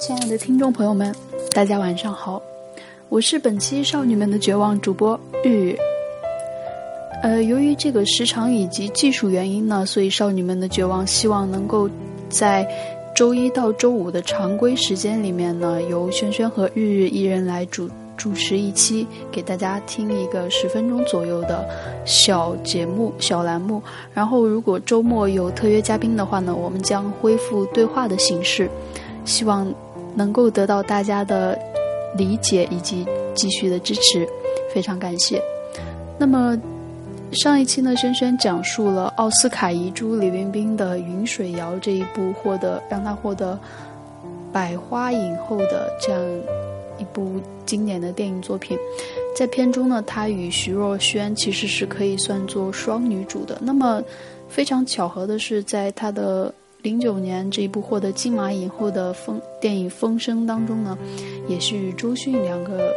亲爱的听众朋友们，大家晚上好，我是本期少女们的绝望主播日日。呃，由于这个时长以及技术原因呢，所以少女们的绝望希望能够在周一到周五的常规时间里面呢，由轩轩和日日一人来主主持一期，给大家听一个十分钟左右的小节目、小栏目。然后，如果周末有特约嘉宾的话呢，我们将恢复对话的形式，希望能够得到大家的理解以及继续的支持，非常感谢。那么。上一期呢，轩轩讲述了奥斯卡遗珠李冰冰的《云水谣》这一部获得让她获得百花影后的这样一部经典的电影作品。在片中呢，她与徐若瑄其实是可以算作双女主的。那么非常巧合的是，在她的零九年这一部获得金马影后的风电影《风声》当中呢，也是与周迅两个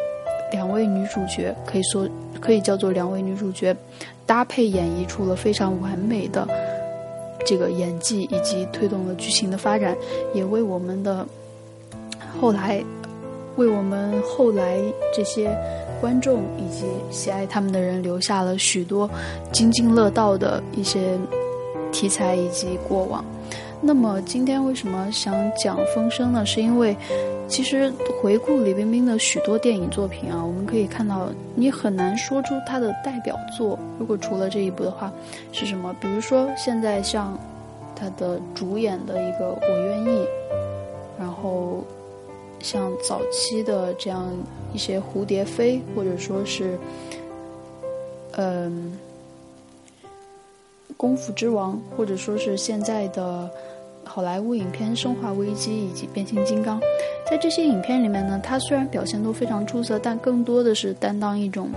两位女主角可以说可以叫做两位女主角。搭配演绎出了非常完美的这个演技，以及推动了剧情的发展，也为我们的后来，为我们后来这些观众以及喜爱他们的人留下了许多津津乐道的一些题材以及过往。那么今天为什么想讲《风声》呢？是因为。其实回顾李冰冰的许多电影作品啊，我们可以看到，你很难说出她的代表作。如果除了这一部的话，是什么？比如说现在像她的主演的一个《我愿意》，然后像早期的这样一些《蝴蝶飞》，或者说是嗯《功夫之王》，或者说是现在的。好莱坞影片《生化危机》以及《变形金刚》，在这些影片里面呢，他虽然表现都非常出色，但更多的是担当一种，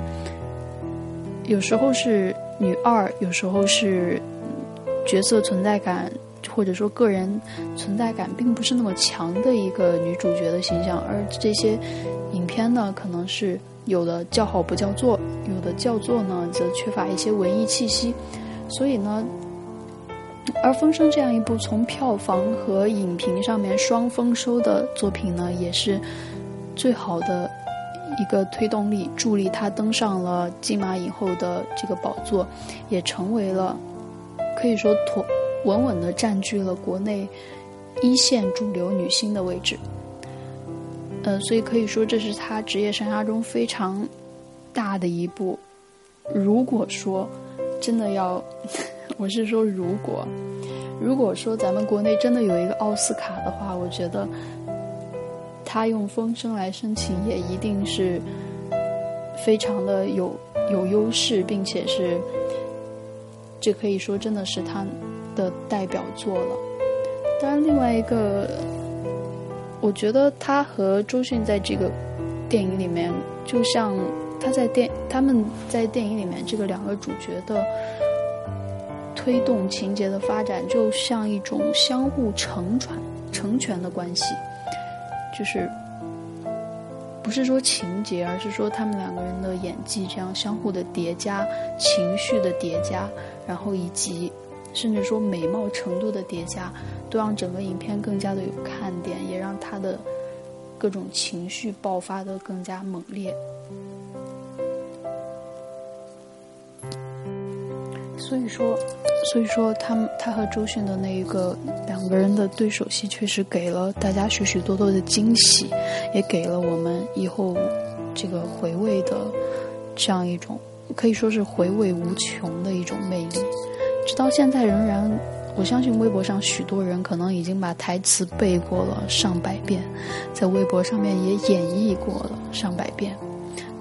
有时候是女二，有时候是角色存在感或者说个人存在感并不是那么强的一个女主角的形象。而这些影片呢，可能是有的叫好不叫座，有的叫座呢则缺乏一些文艺气息，所以呢。而《风声》这样一部从票房和影评上面双丰收的作品呢，也是最好的一个推动力，助力他登上了金马影后的这个宝座，也成为了可以说妥稳稳的占据了国内一线主流女星的位置。呃，所以可以说这是他职业生涯中非常大的一步。如果说真的要。我是说，如果如果说咱们国内真的有一个奥斯卡的话，我觉得他用风声来申请也一定是非常的有有优势，并且是这可以说真的是他的代表作了。当然，另外一个，我觉得他和周迅在这个电影里面，就像他在电他们在电影里面这个两个主角的。推动情节的发展，就像一种相互成传、成全的关系，就是不是说情节，而是说他们两个人的演技这样相互的叠加、情绪的叠加，然后以及甚至说美貌程度的叠加，都让整个影片更加的有看点，也让他的各种情绪爆发的更加猛烈。所以说。所以说，他们他和周迅的那一个两个人的对手戏，确实给了大家许许多多的惊喜，也给了我们以后这个回味的这样一种可以说是回味无穷的一种魅力。直到现在，仍然我相信微博上许多人可能已经把台词背过了上百遍，在微博上面也演绎过了上百遍。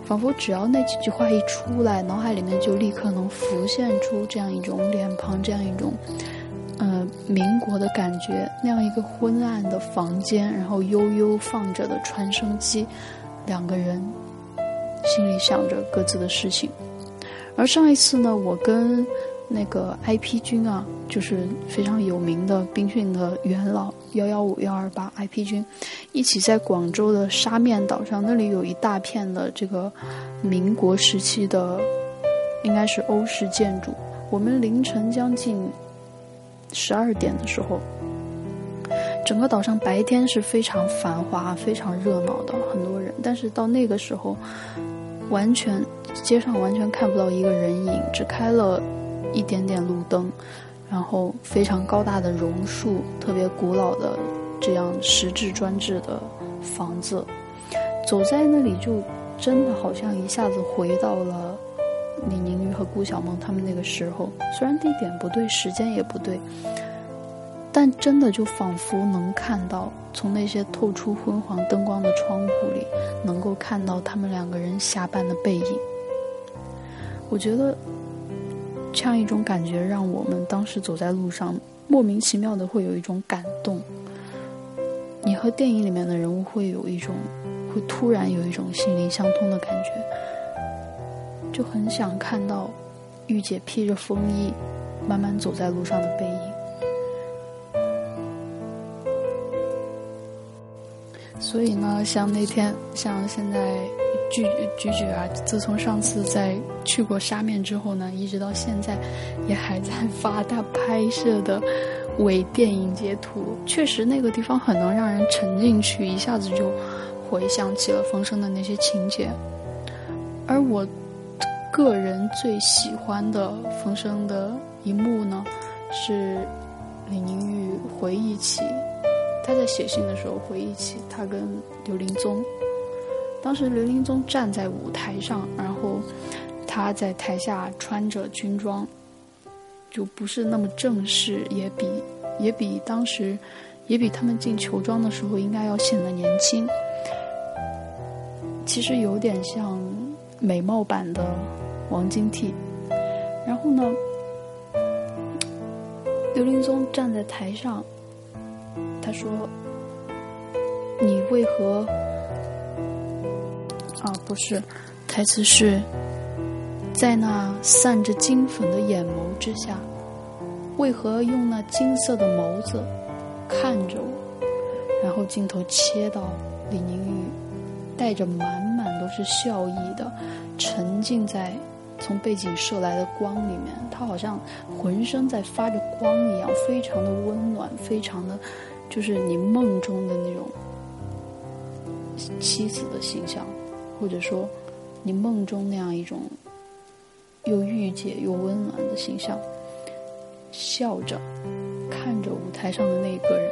仿佛只要那几句话一出来，脑海里面就立刻能浮现出这样一种脸庞，这样一种，呃，民国的感觉。那样一个昏暗的房间，然后悠悠放着的传声机，两个人心里想着各自的事情。而上一次呢，我跟。那个 IP 君啊，就是非常有名的兵训的元老幺幺五幺二八 IP 君，一起在广州的沙面岛上，那里有一大片的这个民国时期的，应该是欧式建筑。我们凌晨将近十二点的时候，整个岛上白天是非常繁华、非常热闹的，很多人。但是到那个时候，完全街上完全看不到一个人影，只开了一点点路灯，然后非常高大的榕树，特别古老的这样石质专制的房子，走在那里就真的好像一下子回到了李宁玉和顾小梦他们那个时候。虽然地点不对，时间也不对。但真的就仿佛能看到，从那些透出昏黄灯光的窗户里，能够看到他们两个人下班的背影。我觉得，这样一种感觉让我们当时走在路上，莫名其妙的会有一种感动。你和电影里面的人物会有一种，会突然有一种心灵相通的感觉，就很想看到玉姐披着风衣，慢慢走在路上的背影。所以呢，像那天，像现在，菊菊菊啊，自从上次在去过沙面之后呢，一直到现在，也还在发他拍摄的微电影截图。确实，那个地方很能让人沉进去，一下子就回想起了风声的那些情节。而我个人最喜欢的风声的一幕呢，是李宁玉回忆起。他在写信的时候回忆起他跟刘林宗，当时刘林宗站在舞台上，然后他在台下穿着军装，就不是那么正式，也比也比当时也比他们进球装的时候应该要显得年轻。其实有点像美貌版的王金替。然后呢，刘林宗站在台上。他说：“你为何？啊，不是，台词是，在那散着金粉的眼眸之下，为何用那金色的眸子看着我？然后镜头切到李宁玉，带着满满都是笑意的，沉浸在从背景射来的光里面，他好像浑身在发着光一样，非常的温暖，非常的。”就是你梦中的那种妻子的形象，或者说你梦中那样一种又御姐又温暖的形象，笑着看着舞台上的那个人，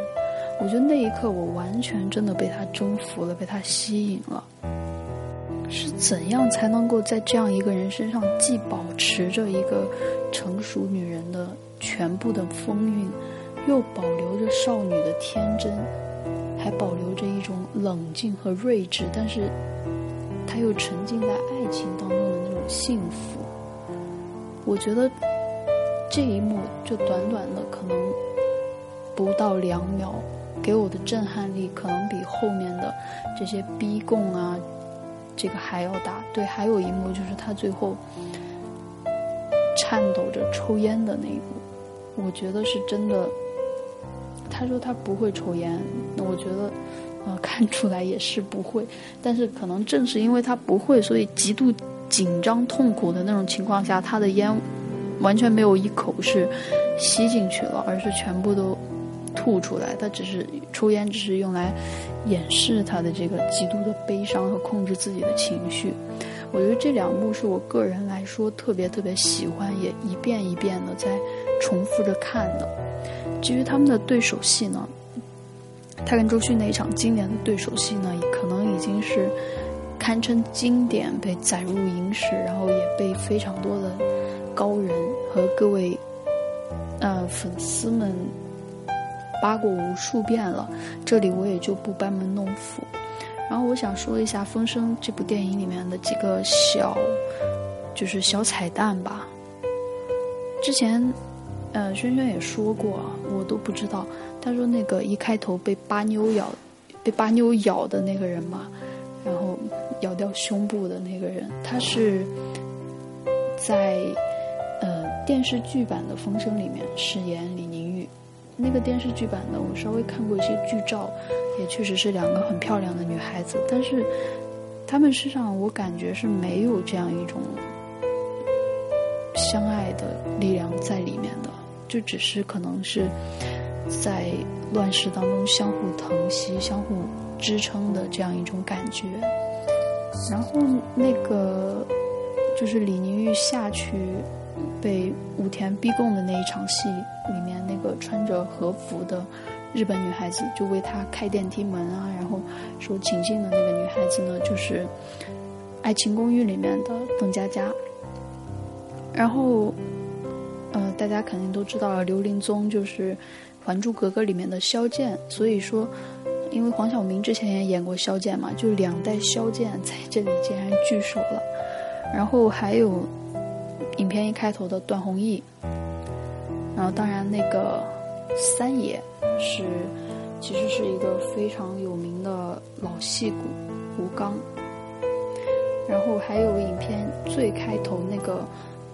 我觉得那一刻我完全真的被他征服了，被他吸引了。是怎样才能够在这样一个人身上既保持着一个成熟女人的全部的风韵？又保留着少女的天真，还保留着一种冷静和睿智，但是他又沉浸在爱情当中的那种幸福。我觉得这一幕就短短的可能不到两秒，给我的震撼力可能比后面的这些逼供啊这个还要大。对，还有一幕就是他最后颤抖着抽烟的那一幕，我觉得是真的。他说他不会抽烟，那我觉得，呃，看出来也是不会。但是可能正是因为他不会，所以极度紧张、痛苦的那种情况下，他的烟完全没有一口是吸进去了，而是全部都吐出来。他只是抽烟，只是用来掩饰他的这个极度的悲伤和控制自己的情绪。我觉得这两幕是我个人来说特别特别喜欢，也一遍一遍的在重复着看的。至于他们的对手戏呢，他跟周迅那一场经典的对手戏呢，可能已经是堪称经典，被载入影史，然后也被非常多的高人和各位呃粉丝们扒过无数遍了。这里我也就不班门弄斧。然后我想说一下《风声》这部电影里面的几个小，就是小彩蛋吧。之前。呃，轩轩也说过，我都不知道。他说那个一开头被巴妞咬，被巴妞咬的那个人嘛，然后咬掉胸部的那个人，他是在呃电视剧版的《风声》里面饰演李宁玉。那个电视剧版的，我稍微看过一些剧照，也确实是两个很漂亮的女孩子。但是他们身上，我感觉是没有这样一种相爱的力量在里面的。就只是可能是在乱世当中相互疼惜、相互支撑的这样一种感觉。然后那个就是李宁玉下去被武田逼供的那一场戏里面，那个穿着和服的日本女孩子就为他开电梯门啊，然后说请进的那个女孩子呢，就是《爱情公寓》里面的邓家佳。然后，呃，大家肯定都知道刘林宗就是《还珠格格》里面的萧剑，所以说。因为黄晓明之前也演过萧剑嘛，就两代萧剑在这里竟然聚首了。然后还有影片一开头的段宏毅，然后当然那个三爷是其实是一个非常有名的老戏骨吴刚。然后还有影片最开头那个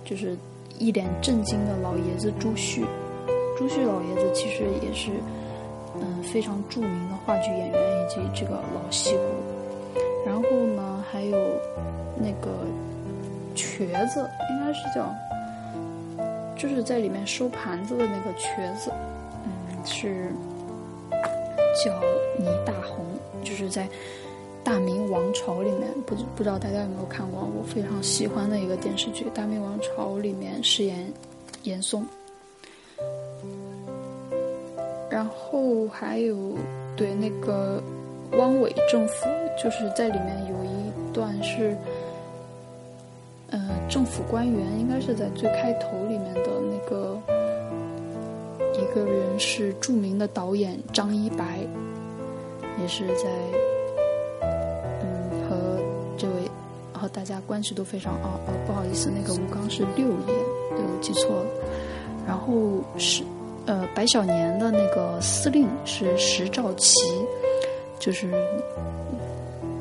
就是一脸震惊的老爷子朱旭，朱旭老爷子其实也是。嗯，非常著名的话剧演员以及这个老戏骨，然后呢，还有那个瘸子，应该是叫，就是在里面收盘子的那个瘸子，嗯，是叫倪大红，就是在《大明王朝》里面，不不知道大家有没有看过我非常喜欢的一个电视剧《大明王朝》里面饰演严嵩。然后还有对那个汪伪政府，就是在里面有一段是，呃，政府官员应该是在最开头里面的那个一个人是著名的导演张一白，也是在嗯和这位和大家关系都非常哦哦不好意思，那个吴刚是六爷，对我记错了，然后是。呃，白小年的那个司令是石兆奇，就是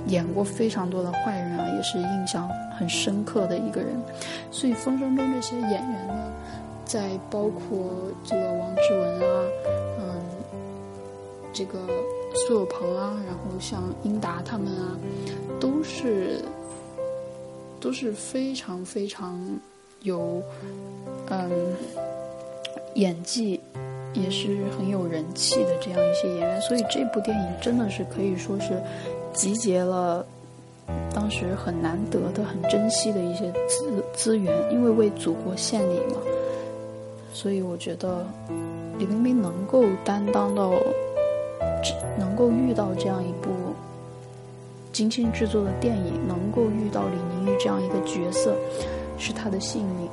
演过非常多的坏人啊，也是印象很深刻的一个人。所以《风声》中这些演员呢，在包括这个王志文啊，嗯，这个苏有朋啊，然后像英达他们啊，都是都是非常非常有嗯。演技也是很有人气的这样一些演员，所以这部电影真的是可以说是集结了当时很难得的、很珍惜的一些资资源，因为为祖国献礼嘛。所以我觉得李冰冰能够担当到，能够遇到这样一部精心制作的电影，能够遇到李宁玉这样一个角色，是她的幸运。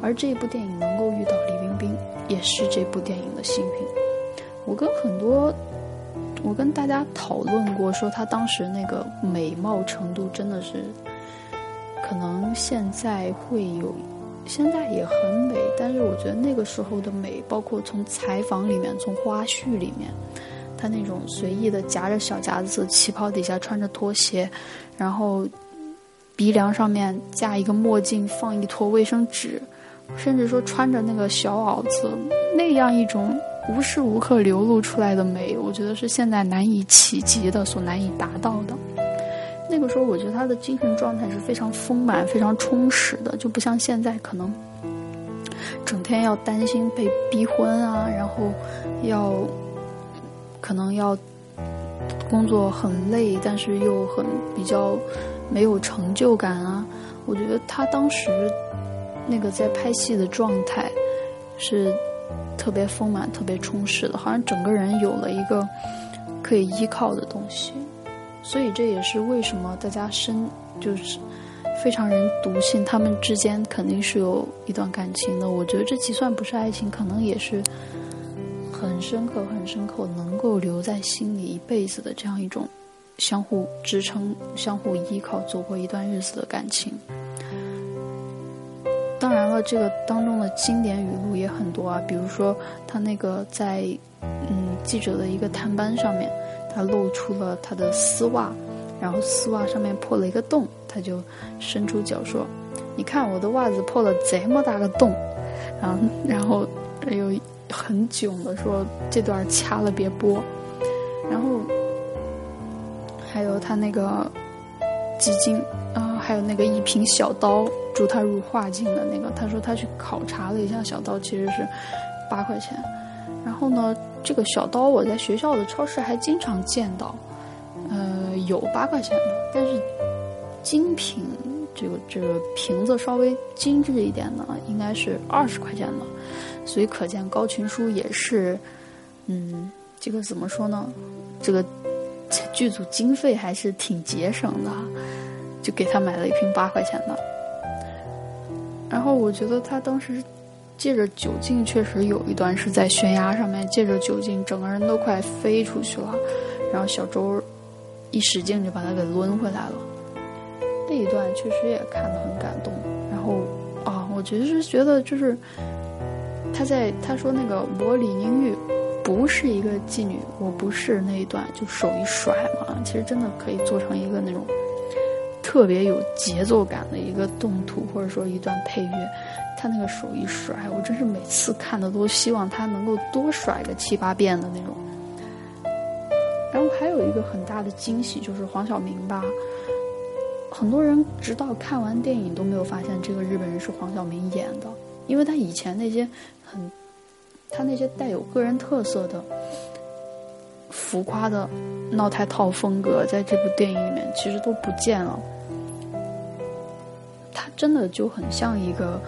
而这部电影能够遇到李冰冰。也是这部电影的幸运。我跟很多，我跟大家讨论过，说她当时那个美貌程度真的是，可能现在会有，现在也很美，但是我觉得那个时候的美，包括从采访里面，从花絮里面，她那种随意的夹着小夹子，旗袍底下穿着拖鞋，然后鼻梁上面架一个墨镜，放一坨卫生纸。甚至说穿着那个小袄子，那样一种无时无刻流露出来的美，我觉得是现在难以企及的，所难以达到的。那个时候，我觉得他的精神状态是非常丰满、非常充实的，就不像现在可能整天要担心被逼婚啊，然后要可能要工作很累，但是又很比较没有成就感啊。我觉得他当时。那个在拍戏的状态是特别丰满、特别充实的，好像整个人有了一个可以依靠的东西。所以这也是为什么大家深就是非常人笃信他们之间肯定是有一段感情的。我觉得这就算不是爱情，可能也是很深刻、很深刻，能够留在心里一辈子的这样一种相互支撑、相互依靠、走过一段日子的感情。当然了，这个当中的经典语录也很多啊，比如说他那个在嗯记者的一个探班上面，他露出了他的丝袜，然后丝袜上面破了一个洞，他就伸出脚说：“你看我的袜子破了这么大个洞。”然后然后又很囧的说：“这段掐了别播。”然后还有他那个基金啊，还有那个一瓶小刀。助他入画境的那个，他说他去考察了一下，小刀其实是八块钱。然后呢，这个小刀我在学校的超市还经常见到，呃，有八块钱的，但是精品这个这个瓶子稍微精致一点的，应该是二十块钱的。所以可见高群书也是，嗯，这个怎么说呢？这个剧组经费还是挺节省的，就给他买了一瓶八块钱的。然后我觉得他当时借着酒劲，确实有一段是在悬崖上面借着酒劲，整个人都快飞出去了。然后小周一使劲就把他给抡回来了。那一段确实也看得很感动。然后啊，我觉得是觉得就是他在他说那个我李宁玉不是一个妓女，我不是那一段就手一甩嘛，其实真的可以做成一个那种。特别有节奏感的一个动图，或者说一段配乐，他那个手一甩，我真是每次看的都希望他能够多甩个七八遍的那种。然后还有一个很大的惊喜就是黄晓明吧，很多人直到看完电影都没有发现这个日本人是黄晓明演的，因为他以前那些很，他那些带有个人特色的。浮夸的闹太套风格，在这部电影里面其实都不见了。他真的就很像一个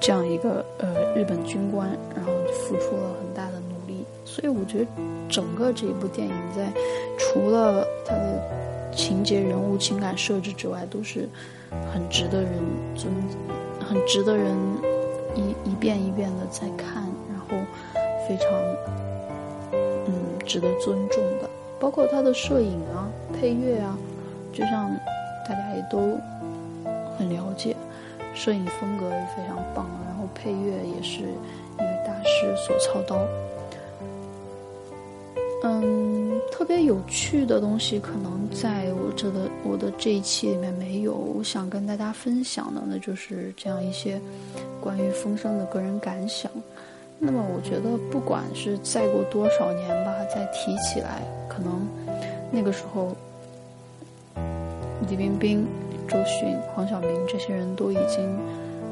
这样一个呃日本军官，然后付出了很大的努力。所以我觉得整个这一部电影在除了它的情节、人物、情感设置之外，都是很值得人尊，很值得人一一遍一遍的在看，然后非常。值得尊重的，包括他的摄影啊、配乐啊，就像大家也都很了解，摄影风格也非常棒，然后配乐也是一位大师所操刀。嗯，特别有趣的东西，可能在我这的我的这一期里面没有，我想跟大家分享的，那就是这样一些关于风声的个人感想。那么我觉得，不管是再过多少年，再提起来，可能那个时候，李冰冰、周迅、黄晓明这些人都已经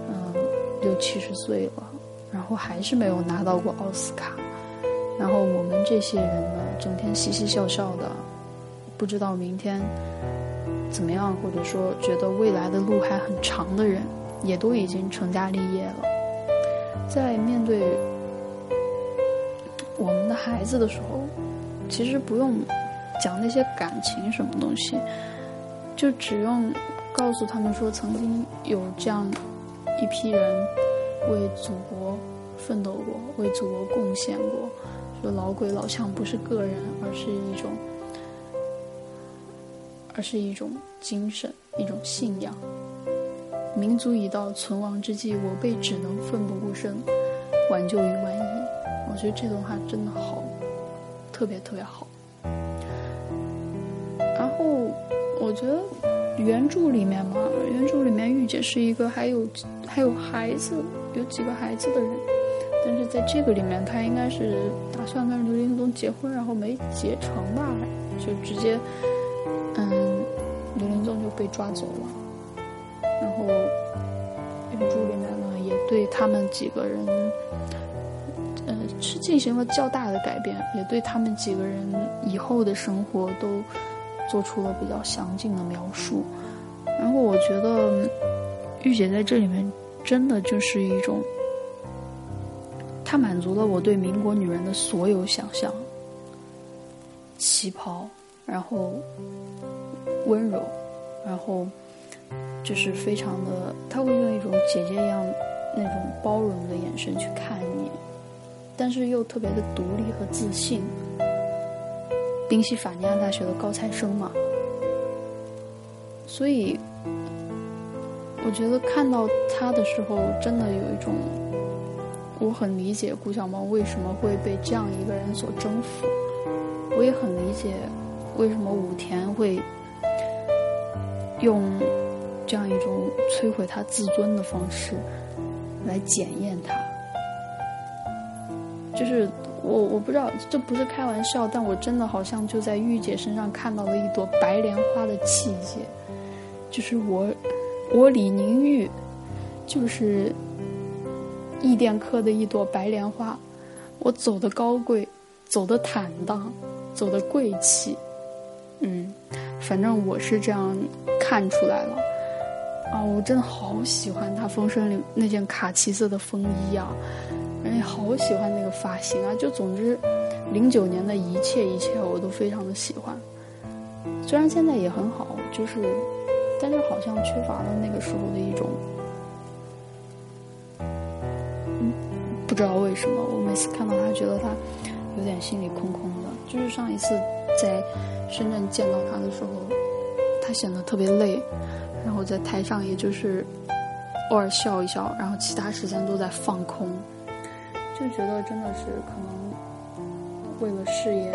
嗯六七十岁了，然后还是没有拿到过奥斯卡。然后我们这些人呢，整天嘻嘻笑笑的，不知道明天怎么样，或者说觉得未来的路还很长的人，也都已经成家立业了，在面对。我们的孩子的时候，其实不用讲那些感情什么东西，就只用告诉他们说，曾经有这样一批人为祖国奋斗过，为祖国贡献过。说老鬼老枪不是个人，而是一种，而是一种精神，一种信仰。民族已到存亡之际，我辈只能奋不顾身，挽救于万一。我觉得这段话真的好，特别特别好。然后我觉得原著里面嘛，原著里面玉姐是一个还有还有孩子，有几个孩子的人，但是在这个里面，她应该是打算跟刘林宗结婚，然后没结成吧，就直接嗯，刘林宗就被抓走了。然后原著里面呢，也对他们几个人。进行了较大的改变，也对他们几个人以后的生活都做出了比较详尽的描述。然后我觉得玉姐在这里面真的就是一种，她满足了我对民国女人的所有想象：旗袍，然后温柔，然后就是非常的，她会用一种姐姐一样那种包容的眼神去看你。但是又特别的独立和自信，宾夕法尼亚大学的高材生嘛，所以我觉得看到他的时候，真的有一种，我很理解顾小萌为什么会被这样一个人所征服，我也很理解为什么武田会用这样一种摧毁他自尊的方式来检验他。就是我我不知道这不是开玩笑，但我真的好像就在玉姐身上看到了一朵白莲花的气节，就是我我李宁玉就是易店科的一朵白莲花，我走的高贵，走的坦荡，走的贵气。嗯，反正我是这样看出来了。啊，我真的好喜欢他风声里那件卡其色的风衣啊，哎，好喜欢那个发型啊。就总之，零九年的一切一切我都非常的喜欢。虽然现在也很好，就是，但是好像缺乏了那个时候的一种，嗯，不知道为什么，我每次看到他，觉得他有点心里空空的。就是上一次在深圳见到他的时候，他显得特别累，然后在台上也就是偶尔笑一笑，然后其他时间都在放空，就觉得真的是可能为了事业。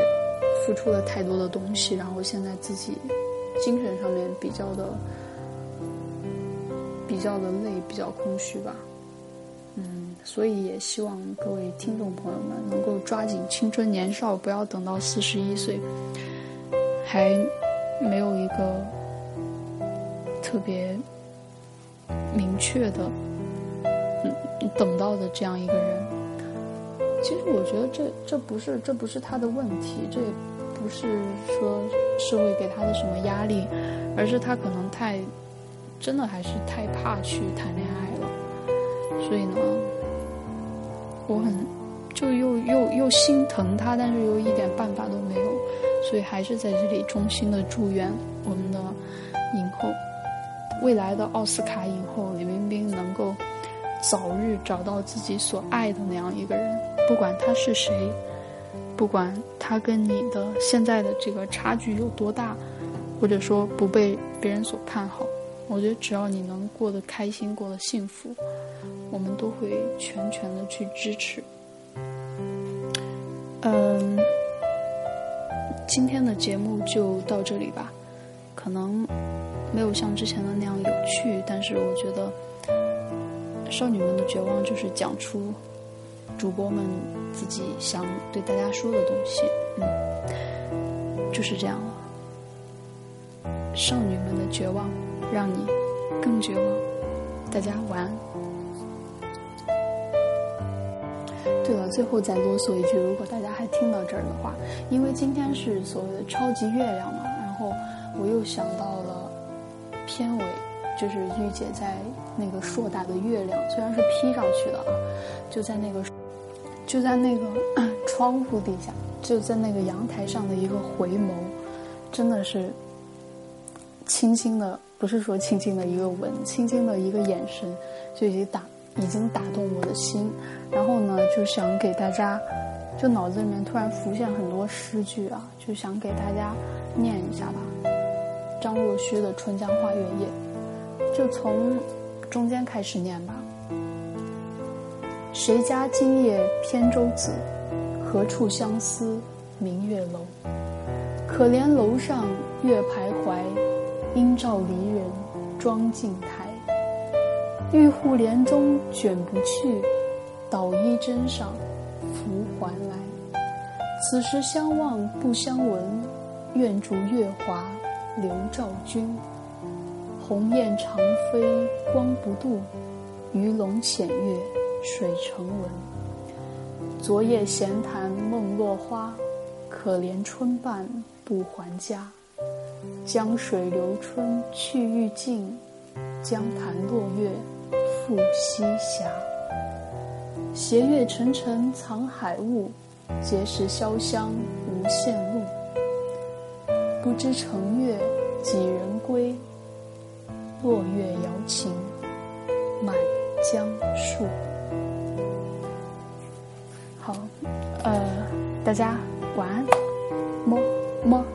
付出了太多的东西，然后现在自己精神上面比较的比较的累，比较空虚吧。嗯，所以也希望各位听众朋友们能够抓紧青春年少，不要等到四十一岁还没有一个特别明确的嗯等到的这样一个人。其实我觉得这这不是这不是他的问题，这也不是说社会给他的什么压力，而是他可能太真的还是太怕去谈恋爱了，所以呢，我很就又又又心疼他，但是又一点办法都没有，所以还是在这里衷心的祝愿我们的影后，未来的奥斯卡影后李冰冰能够早日找到自己所爱的那样一个人。不管他是谁，不管他跟你的现在的这个差距有多大，或者说不被别人所看好，我觉得只要你能过得开心、过得幸福，我们都会全权的去支持。嗯，今天的节目就到这里吧，可能没有像之前的那样有趣，但是我觉得少女们的绝望就是讲出。主播们自己想对大家说的东西，嗯，就是这样了。少女们的绝望，让你更绝望。大家晚安。对了，最后再啰嗦一句，如果大家还听到这儿的话，因为今天是所谓的超级月亮嘛，然后我又想到了片尾，就是御姐在那个硕大的月亮，虽然是 P 上去的啊，就在那个。就在那个 窗户底下，就在那个阳台上的一个回眸，真的是轻轻的，不是说轻轻的一个吻，轻轻的一个眼神，就已经打已经打动我的心。然后呢，就想给大家，就脑子里面突然浮现很多诗句啊，就想给大家念一下吧。张若虚的《春江花月夜》，就从中间开始念吧。谁家今夜扁舟子？何处相思明月楼？可怜楼上月徘徊，应照离人妆镜台。玉户帘中卷不去，捣衣砧上拂还来。此时相望不相闻，愿逐月华流照君。鸿雁长飞光不度，鱼龙潜跃。水成文。昨夜闲谈梦落花，可怜春半不还家。江水流春去欲尽，江潭落月复西斜。斜月沉沉藏海雾，碣石潇湘无限路。不知乘月几人归？落月摇情满江树。好，呃，大家晚安，么么。